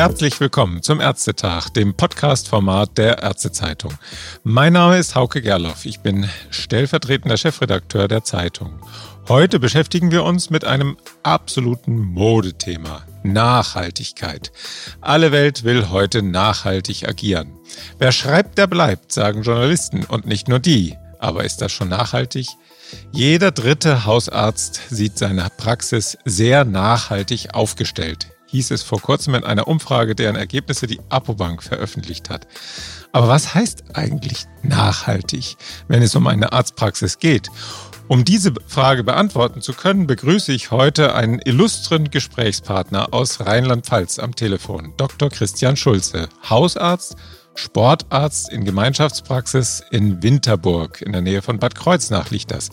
Herzlich willkommen zum Ärztetag, dem Podcast-Format der Ärztezeitung. Mein Name ist Hauke Gerloff. Ich bin stellvertretender Chefredakteur der Zeitung. Heute beschäftigen wir uns mit einem absoluten Modethema. Nachhaltigkeit. Alle Welt will heute nachhaltig agieren. Wer schreibt, der bleibt, sagen Journalisten und nicht nur die. Aber ist das schon nachhaltig? Jeder dritte Hausarzt sieht seine Praxis sehr nachhaltig aufgestellt hieß es vor kurzem in einer Umfrage, deren Ergebnisse die Apobank veröffentlicht hat. Aber was heißt eigentlich nachhaltig, wenn es um eine Arztpraxis geht? Um diese Frage beantworten zu können, begrüße ich heute einen illustren Gesprächspartner aus Rheinland-Pfalz am Telefon, Dr. Christian Schulze, Hausarzt, Sportarzt in Gemeinschaftspraxis in Winterburg, in der Nähe von Bad Kreuznach liegt das.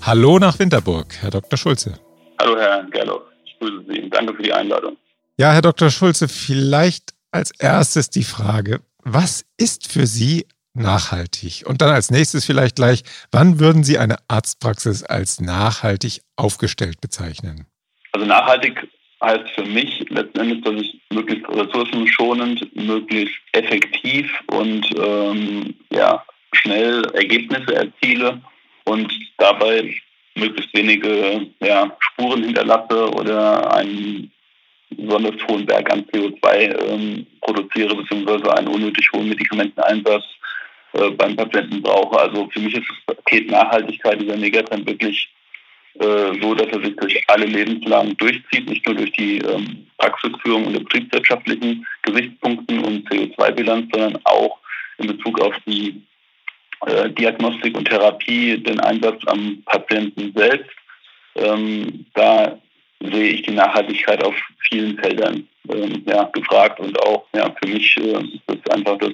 Hallo nach Winterburg, Herr Dr. Schulze. Hallo, Herr Gerloff. Ich grüße Sie. Danke für die Einladung. Ja, Herr Dr. Schulze, vielleicht als erstes die Frage, was ist für Sie nachhaltig? Und dann als nächstes vielleicht gleich, wann würden Sie eine Arztpraxis als nachhaltig aufgestellt bezeichnen? Also nachhaltig heißt für mich letzten Endes, dass ich möglichst ressourcenschonend, möglichst effektiv und ähm, ja, schnell Ergebnisse erziele und dabei möglichst wenige ja, Spuren hinterlasse oder einen besonders hohen Berg an CO2 ähm, produziere, beziehungsweise einen unnötig hohen Medikamenteneinsatz äh, beim Patienten brauche. Also für mich ist das Paket Nachhaltigkeit dieser Megatrend wirklich äh, so, dass er sich durch alle Lebenslagen durchzieht, nicht nur durch die ähm, Praxisführung und betriebswirtschaftlichen Gesichtspunkten und CO2-Bilanz, sondern auch in Bezug auf die äh, Diagnostik und Therapie, den Einsatz am Patienten selbst. Ähm, da sehe ich die Nachhaltigkeit auf vielen Feldern ähm, ja, gefragt und auch ja, für mich äh, ist das einfach das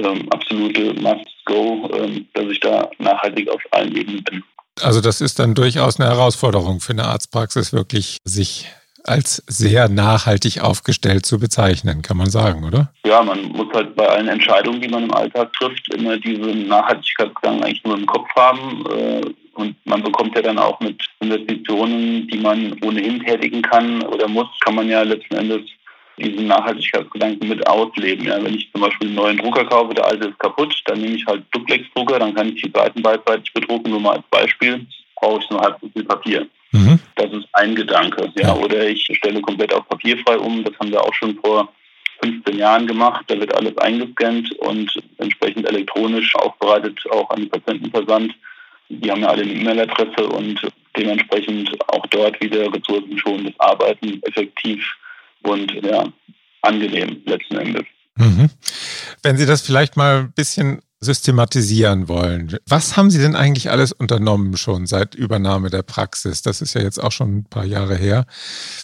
ähm, absolute Must-Go, ähm, dass ich da nachhaltig auf allen Ebenen bin. Also das ist dann durchaus eine Herausforderung für eine Arztpraxis, wirklich sich als sehr nachhaltig aufgestellt zu bezeichnen, kann man sagen, oder? Ja, man muss halt bei allen Entscheidungen, die man im Alltag trifft, immer diesen Nachhaltigkeitsgedanken eigentlich nur im Kopf haben. Äh, und man bekommt ja dann auch mit Investitionen, die man ohnehin tätigen kann oder muss, kann man ja letzten Endes diesen Nachhaltigkeitsgedanken mit ausleben. Ja, wenn ich zum Beispiel einen neuen Drucker kaufe, der alte ist kaputt, dann nehme ich halt Duplex-Drucker, dann kann ich die Seiten beidseitig bedrucken, nur mal als Beispiel, brauche ich nur halb so viel Papier. Mhm. Das ist ein Gedanke. Ja, oder ich stelle komplett auf papierfrei um, das haben wir auch schon vor 15 Jahren gemacht. Da wird alles eingescannt und entsprechend elektronisch aufbereitet, auch an den Patienten versandt. Die haben ja alle eine E-Mail-Adresse und dementsprechend auch dort wieder ressourcenschonendes Arbeiten, effektiv und ja, angenehm letzten Endes. Mhm. Wenn Sie das vielleicht mal ein bisschen systematisieren wollen. Was haben Sie denn eigentlich alles unternommen schon seit Übernahme der Praxis? Das ist ja jetzt auch schon ein paar Jahre her.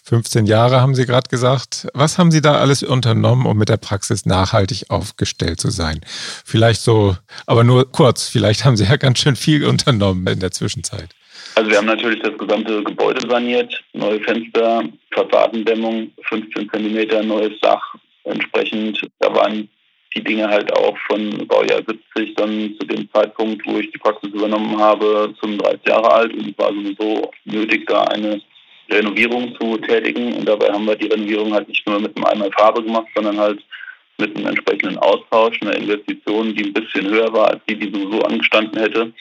15 Jahre haben Sie gerade gesagt. Was haben Sie da alles unternommen, um mit der Praxis nachhaltig aufgestellt zu sein? Vielleicht so, aber nur kurz, vielleicht haben Sie ja ganz schön viel unternommen in der Zwischenzeit. Also wir haben natürlich das gesamte Gebäude saniert, neue Fenster, Fassadendämmung, 15 Zentimeter neues Dach. Entsprechend, da waren die Dinge halt auch von Baujahr 70 dann zu dem Zeitpunkt, wo ich die Praxis übernommen habe, 35 Jahre alt und es war sowieso nötig, da eine Renovierung zu tätigen. Und dabei haben wir die Renovierung halt nicht nur mit einem einmal Farbe gemacht, sondern halt mit einem entsprechenden Austausch, einer Investition, die ein bisschen höher war, als die, die sowieso angestanden hätte.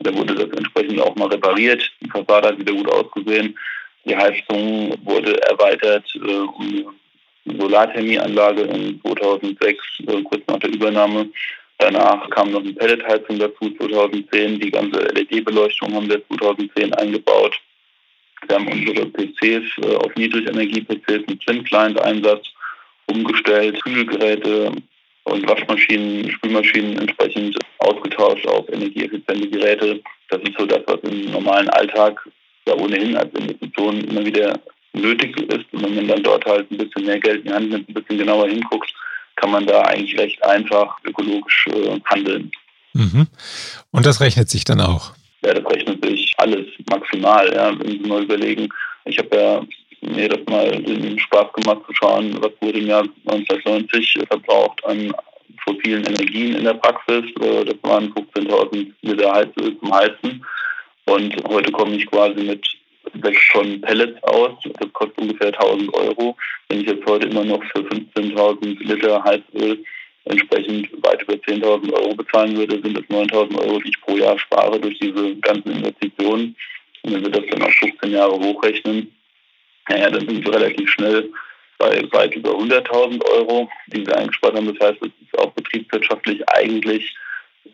Da wurde das entsprechend auch mal repariert. Die Fassade hat wieder gut ausgesehen. Die Heizung wurde erweitert äh, um Solarthermieanlage in 2006, äh, kurz nach der Übernahme. Danach kam noch eine Pelletheizung dazu 2010. Die ganze LED-Beleuchtung haben wir 2010 eingebaut. Wir haben unsere PCs äh, auf Niedrigenergie-PCs mit Thin-Client-Einsatz umgestellt, Kühlgeräte und Waschmaschinen, Spülmaschinen entsprechend ausgetauscht auf energieeffiziente Geräte. Das ist so das, was im normalen Alltag ja ohnehin als Investition immer wieder nötig ist. Und wenn man dann dort halt ein bisschen mehr Geld in die Hand nimmt, ein bisschen genauer hinguckt, kann man da eigentlich recht einfach ökologisch äh, handeln. Mhm. Und das rechnet sich dann auch? Ja, das rechnet sich alles maximal. Ja. Wenn Sie mal überlegen, ich habe ja mir das mal den Spaß gemacht zu schauen, was wurde im Jahr 1990 verbraucht an fossilen Energien in der Praxis. Äh, das waren 15.000 Liter Heizöl zum Heizen. Und heute komme ich quasi mit sechs Tonnen Pellets aus. Das kostet ungefähr 1000 Euro. Wenn ich jetzt heute immer noch für 15.000 Liter Heizöl entsprechend weit über 10.000 Euro bezahlen würde, sind das 9.000 Euro, die ich pro Jahr spare durch diese ganzen Investitionen. Und wenn wir das dann auf 15 Jahre hochrechnen, naja, dann sind wir relativ schnell bei weit über 100.000 Euro, die wir eingespart haben. Das heißt, es ist auch betriebswirtschaftlich eigentlich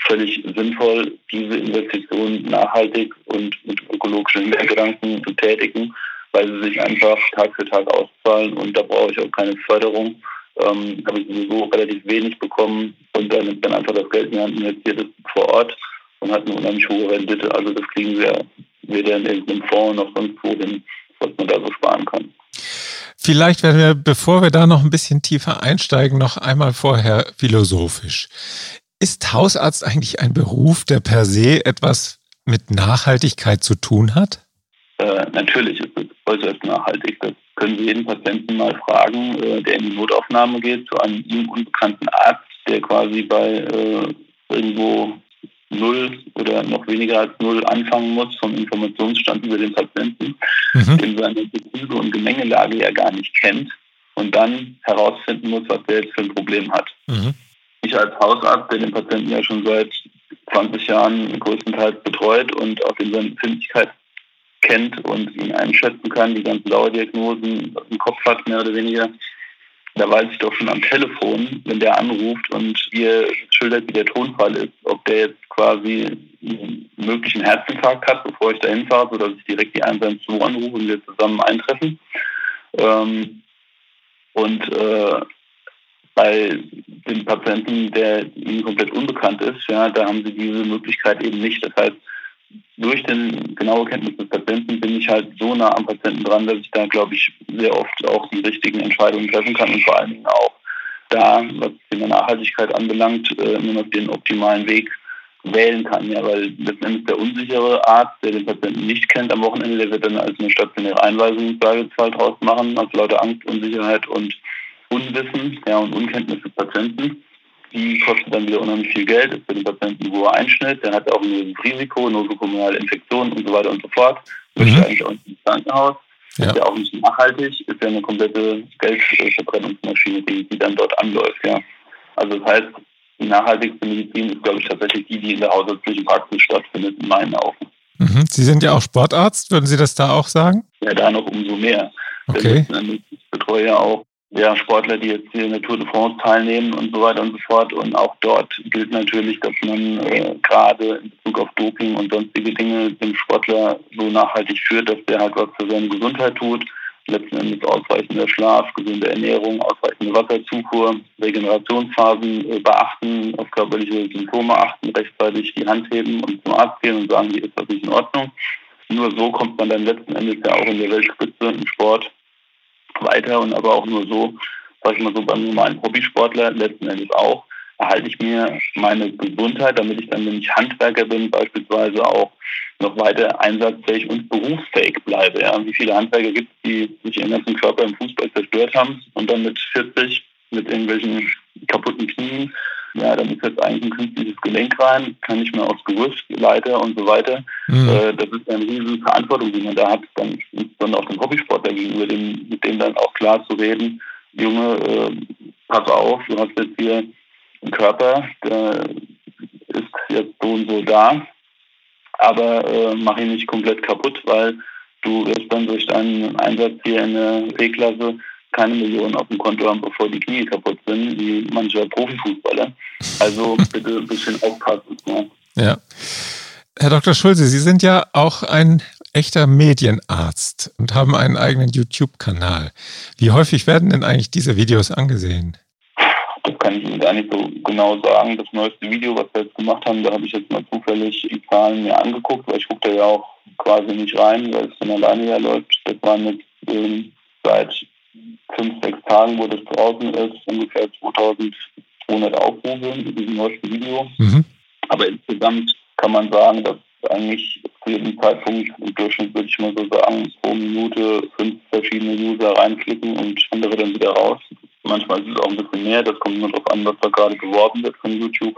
völlig sinnvoll, diese Investitionen nachhaltig und mit ökologischen Hintergedanken zu tätigen, weil sie sich einfach Tag für Tag auszahlen und da brauche ich auch keine Förderung. Ähm, habe ich sowieso relativ wenig bekommen und dann dann einfach das Geld in die Hand investiert ist vor Ort und hat eine unheimlich hohe Rendite. Also das kriegen wir weder in irgendeinem Fonds noch sonst wo hin, was man da so sparen kann. Vielleicht werden wir, bevor wir da noch ein bisschen tiefer einsteigen, noch einmal vorher philosophisch. Ist Hausarzt eigentlich ein Beruf, der per se etwas mit Nachhaltigkeit zu tun hat? Äh, natürlich ist es äußerst nachhaltig. Das können Sie jeden Patienten mal fragen, äh, der in die Notaufnahme geht, zu einem ihm unbekannten Arzt, der quasi bei äh, irgendwo null oder noch weniger als null anfangen muss vom Informationsstand über den Patienten, mhm. den seine Betriebe und Gemengelage ja gar nicht kennt und dann herausfinden muss, was der jetzt für ein Problem hat. Mhm. Ich als Hausarzt, der den Patienten ja schon seit 20 Jahren größtenteils betreut und auch in seiner Empfindlichkeit kennt und ihn einschätzen kann, die ganzen Dauerdiagnosen im Kopf hat, mehr oder weniger, da weiß ich doch schon am Telefon, wenn der anruft und ihr schildert, wie der Tonfall ist, ob der jetzt quasi einen möglichen Herzinfarkt hat, bevor ich da hinfahre, sodass ich direkt die 112 anrufe und wir zusammen eintreffen. Ähm, und äh, bei dem Patienten, der ihnen komplett unbekannt ist, ja, da haben sie diese Möglichkeit eben nicht. Das heißt, durch den genaue Kenntnis des Patienten bin ich halt so nah am Patienten dran, dass ich da, glaube ich, sehr oft auch die richtigen Entscheidungen treffen kann und vor allen Dingen auch da, was die Nachhaltigkeit anbelangt, äh, nur noch den optimalen Weg wählen kann. Ja, weil letztendlich der unsichere Arzt, der den Patienten nicht kennt am Wochenende, der wird dann als eine stationäre Einweisung draus machen, aus lauter Angst, Unsicherheit und Unwissen ja, und Unkenntnis des Patienten. Die kostet dann wieder unheimlich viel Geld, ist für den Patienten ein hoher Einschnitt, der hat auch ein Risiko, nosokomiale Infektionen und so weiter und so fort. Mhm. Möchte eigentlich auch ins Krankenhaus. Ja. Ist ja auch nicht nachhaltig, ist ja eine komplette Geldverbrennungsmaschine, die, die dann dort anläuft. Ja. Also das heißt, die nachhaltigste Medizin ist, glaube ich, tatsächlich die, die in der hausärztlichen Praxis stattfindet, in meinen Augen. Mhm. Sie sind ja auch Sportarzt, würden Sie das da auch sagen? Ja, da noch umso mehr. Okay. Ich betreue ja auch ja, Sportler, die jetzt hier in der Tour de France teilnehmen und so weiter und so fort. Und auch dort gilt natürlich, dass man äh, gerade in Bezug auf Doping und sonstige Dinge den Sportler so nachhaltig führt, dass der halt was für seine Gesundheit tut. Letzten Endes ausreichender Schlaf, gesunde Ernährung, ausreichende Wasserzufuhr, Regenerationsphasen äh, beachten, auf körperliche Symptome achten, rechtzeitig die Hand heben und zum Arzt gehen und sagen, hier ist was nicht in Ordnung. Nur so kommt man dann letzten Endes ja auch in der Weltspitze im Sport weiter und aber auch nur so, sag ich mal so beim normalen Hobbysportler letzten Endes auch, erhalte ich mir meine Gesundheit, damit ich dann, wenn ich Handwerker bin, beispielsweise auch noch weiter einsatzfähig und berufsfähig bleibe. Ja. Wie viele Handwerker gibt es, die sich ihren ganzen Körper im Fußball zerstört haben und dann mit 40 mit irgendwelchen kaputten Knien, ja, dann ist jetzt eigentlich ein künstliches Gelenk rein, kann nicht mehr aufs Gerüst, Leiter und so weiter. Mhm. Äh, das ist eine riesige Verantwortung, die man da hat, dann insbesondere auch dem Hobbysportler gegenüber, dem, mit dem dann auch klar zu reden, Junge, äh, pass auf, du hast jetzt hier einen Körper, der ist jetzt so und so da, aber äh, mach ihn nicht komplett kaputt, weil du wirst dann durch deinen Einsatz hier in der B-Klasse keine Millionen auf dem Konto haben, bevor die Knie kaputt sind, wie mancher Profifußballer. Also bitte ein bisschen aufpassen. Ne? Ja. Herr Dr. Schulze, Sie sind ja auch ein echter Medienarzt und haben einen eigenen YouTube-Kanal. Wie häufig werden denn eigentlich diese Videos angesehen? Das kann ich Ihnen gar nicht so genau sagen. Das neueste Video, was wir jetzt gemacht haben, da habe ich jetzt mal zufällig die Zahlen mir angeguckt, weil ich gucke da ja auch quasi nicht rein, weil es von alleine ja läuft. Das waren jetzt ähm, seit fünf, sechs Tagen, wo das draußen ist, ungefähr 2200 Aufrufe mit diesem neuesten Video. Mhm. Aber insgesamt kann man sagen, dass eigentlich zu jedem Zeitpunkt im Durchschnitt würde ich mal so sagen, pro Minute fünf verschiedene User reinklicken und andere dann wieder raus. Manchmal ist es auch ein bisschen mehr, das kommt immer darauf an, was da gerade beworben wird von YouTube.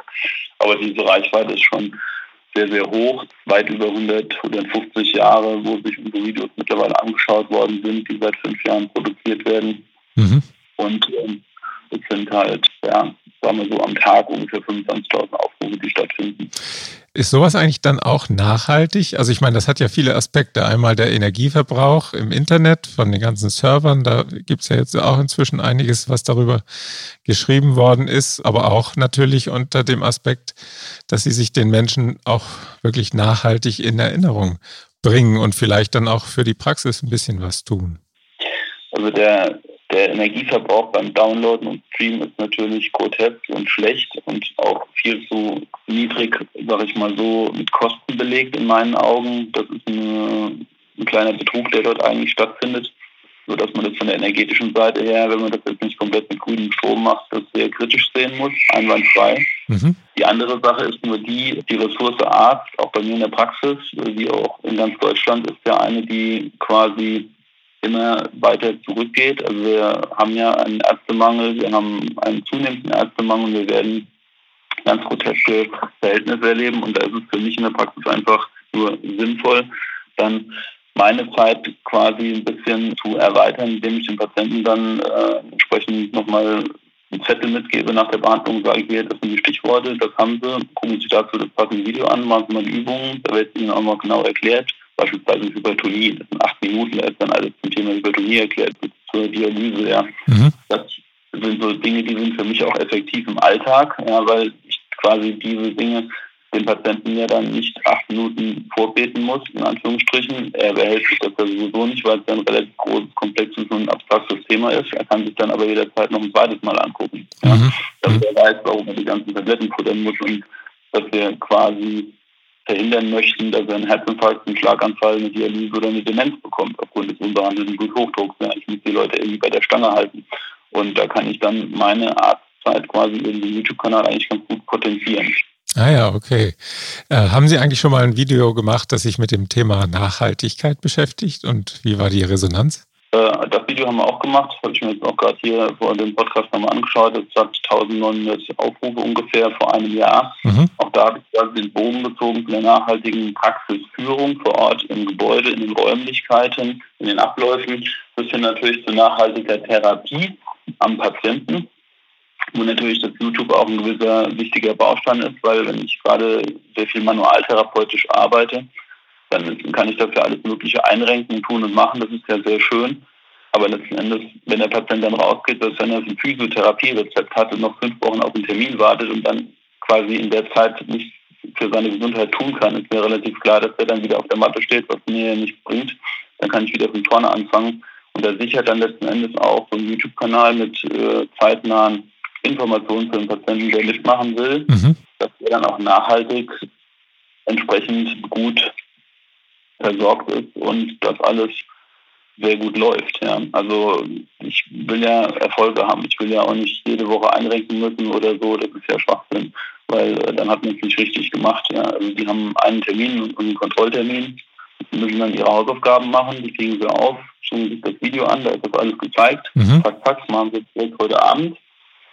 Aber diese Reichweite ist schon sehr, sehr hoch. Weit über 100, 150 Jahre, wo sich unsere Videos mittlerweile angeschaut worden sind, die seit fünf Jahren produziert werden. Mhm. Und ähm, es sind halt, ja, sagen wir so, am Tag ungefähr 25.000 Aufrufe, die stattfinden. Ist sowas eigentlich dann auch nachhaltig? Also ich meine, das hat ja viele Aspekte. Einmal der Energieverbrauch im Internet von den ganzen Servern. Da gibt es ja jetzt auch inzwischen einiges, was darüber geschrieben worden ist. Aber auch natürlich unter dem Aspekt, dass sie sich den Menschen auch wirklich nachhaltig in Erinnerung bringen und vielleicht dann auch für die Praxis ein bisschen was tun. Also der der Energieverbrauch beim Downloaden und Streamen ist natürlich grotesk und schlecht und auch viel zu niedrig, sage ich mal so, mit Kosten belegt in meinen Augen. Das ist eine, ein kleiner Betrug, der dort eigentlich stattfindet, sodass man das von der energetischen Seite her, wenn man das jetzt nicht komplett mit grünem Strom macht, das sehr kritisch sehen muss, einwandfrei. Mhm. Die andere Sache ist nur die, die Ressource Arzt, auch bei mir in der Praxis, wie auch in ganz Deutschland, ist ja eine, die quasi immer weiter zurückgeht. Also wir haben ja einen Ärztemangel, wir haben einen zunehmenden Ärztemangel, wir werden ganz groteske Verhältnisse erleben und da ist es für mich in der Praxis einfach nur sinnvoll, dann meine Zeit quasi ein bisschen zu erweitern, indem ich den Patienten dann äh, entsprechend nochmal einen Zettel mitgebe nach der Behandlung, sage ich hier, das sind die Stichworte, das haben sie, gucken Sie dazu das passende Video an, machen Sie mal die Übungen, da wird Ihnen auch mal genau erklärt beispielsweise Hypertonie. Das sind acht Minuten, da ist dann alles zum Thema Hypertonie erklärt, bis zur Dialyse. Ja. Mhm. Das sind so Dinge, die sind für mich auch effektiv im Alltag, ja, weil ich quasi diese Dinge dem Patienten ja dann nicht acht Minuten vorbeten muss, in Anführungsstrichen. Er behält sich das ja sowieso nicht, weil es ein relativ großes, komplexes und abstraktes Thema ist. Er kann sich dann aber jederzeit noch ein zweites Mal angucken. Ja. Mhm. Dass er weiß, warum er die ganzen Tabletten futtern muss und dass wir quasi verhindern möchten, dass er einen Herzinfarkt, einen Schlaganfall, eine Dialyse oder eine Demenz bekommt aufgrund des unbehandelten Bluthochdrucks. Ich muss die Leute irgendwie bei der Stange halten. Und da kann ich dann meine Arztzeit quasi in den YouTube-Kanal eigentlich ganz gut potenzieren. Ah ja, okay. Äh, haben Sie eigentlich schon mal ein Video gemacht, das sich mit dem Thema Nachhaltigkeit beschäftigt und wie war die Resonanz? Äh, das Video haben wir auch gemacht, habe ich mir jetzt auch gerade hier vor dem Podcast nochmal angeschaut. Das hat 1900 Aufrufe ungefähr vor einem Jahr. Mhm. Auch da habe ich den Bogen gezogen zu der nachhaltigen Praxisführung vor Ort im Gebäude, in den Räumlichkeiten, in den Abläufen, bis hin natürlich zu nachhaltiger Therapie am Patienten, wo natürlich das YouTube auch ein gewisser wichtiger Baustein ist, weil wenn ich gerade sehr viel manualtherapeutisch arbeite, dann kann ich dafür alles Mögliche einrenken, tun und machen. Das ist ja sehr schön. Aber letzten Endes, wenn der Patient dann rausgeht, dass wenn er ein Physiotherapie-Rezept hat und noch fünf Wochen auf den Termin wartet und dann quasi in der Zeit nichts für seine Gesundheit tun kann, ist mir relativ klar, dass er dann wieder auf der Matte steht, was mir nichts bringt. Dann kann ich wieder von vorne anfangen. Und er sichert dann letzten Endes auch so einen YouTube-Kanal mit äh, zeitnahen Informationen für den Patienten, der mitmachen will, mhm. dass er dann auch nachhaltig entsprechend gut versorgt ist und das alles sehr gut läuft. Ja. Also ich will ja Erfolge haben. Ich will ja auch nicht jede Woche einrenken müssen oder so. Das ist ja Schwachsinn, weil äh, dann hat man es nicht richtig gemacht. Ja. Also die haben einen Termin und einen Kontrolltermin, die müssen dann ihre Hausaufgaben machen, die kriegen sie auf, schauen sich das Video an, da ist das alles gezeigt. Mhm. Zack, zack, machen sie jetzt heute Abend.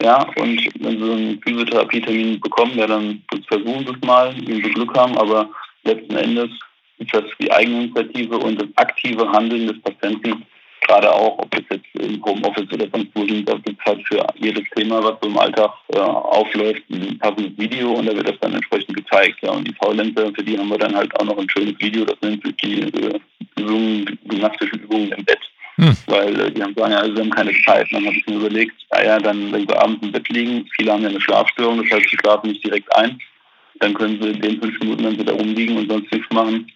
Ja, und wenn sie einen Physiotherapietermin bekommen, ja, dann versuchen sie es mal, wenn sie Glück haben, aber letzten Endes das die Eigeninitiative und das aktive Handeln des Patienten, gerade auch, ob es jetzt im Homeoffice oder sonst wo sind, da gibt es halt für jedes Thema, was so im Alltag äh, aufläuft, ein passendes Video und da wird das dann entsprechend gezeigt. Ja. Und die Faulenzer, für die haben wir dann halt auch noch ein schönes Video, das nennt sich die äh, Übungen, gymnastischen Übungen im Bett. Hm. Weil äh, die haben sagen, ja, also wir haben keine Zeit. Und dann habe ich mir überlegt, ja, ja, dann, wenn sie abends im Bett liegen, viele haben ja eine Schlafstörung, das heißt, sie schlafen nicht direkt ein. Dann können sie in den fünf Minuten, wenn sie da rumliegen und sonst nichts machen,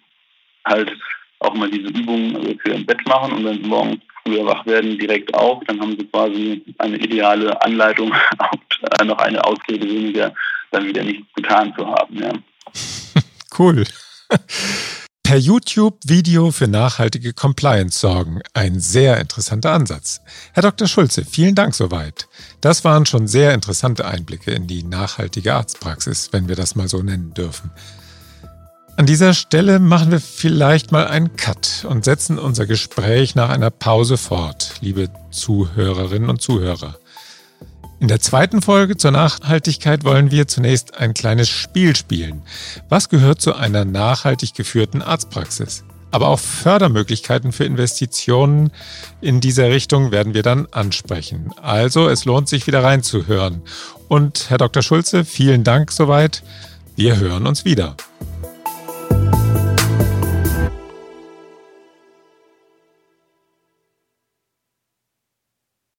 halt auch mal diese Übungen also für im Bett machen und wenn sie morgens früher wach werden, direkt auf, dann haben sie quasi eine ideale Anleitung noch eine Ausrede weniger, dann wieder nichts getan zu haben. Ja. Cool. Per YouTube Video für nachhaltige Compliance sorgen. Ein sehr interessanter Ansatz. Herr Dr. Schulze, vielen Dank soweit. Das waren schon sehr interessante Einblicke in die nachhaltige Arztpraxis, wenn wir das mal so nennen dürfen. An dieser Stelle machen wir vielleicht mal einen Cut und setzen unser Gespräch nach einer Pause fort, liebe Zuhörerinnen und Zuhörer. In der zweiten Folge zur Nachhaltigkeit wollen wir zunächst ein kleines Spiel spielen. Was gehört zu einer nachhaltig geführten Arztpraxis? Aber auch Fördermöglichkeiten für Investitionen in dieser Richtung werden wir dann ansprechen. Also es lohnt sich wieder reinzuhören. Und Herr Dr. Schulze, vielen Dank soweit. Wir hören uns wieder.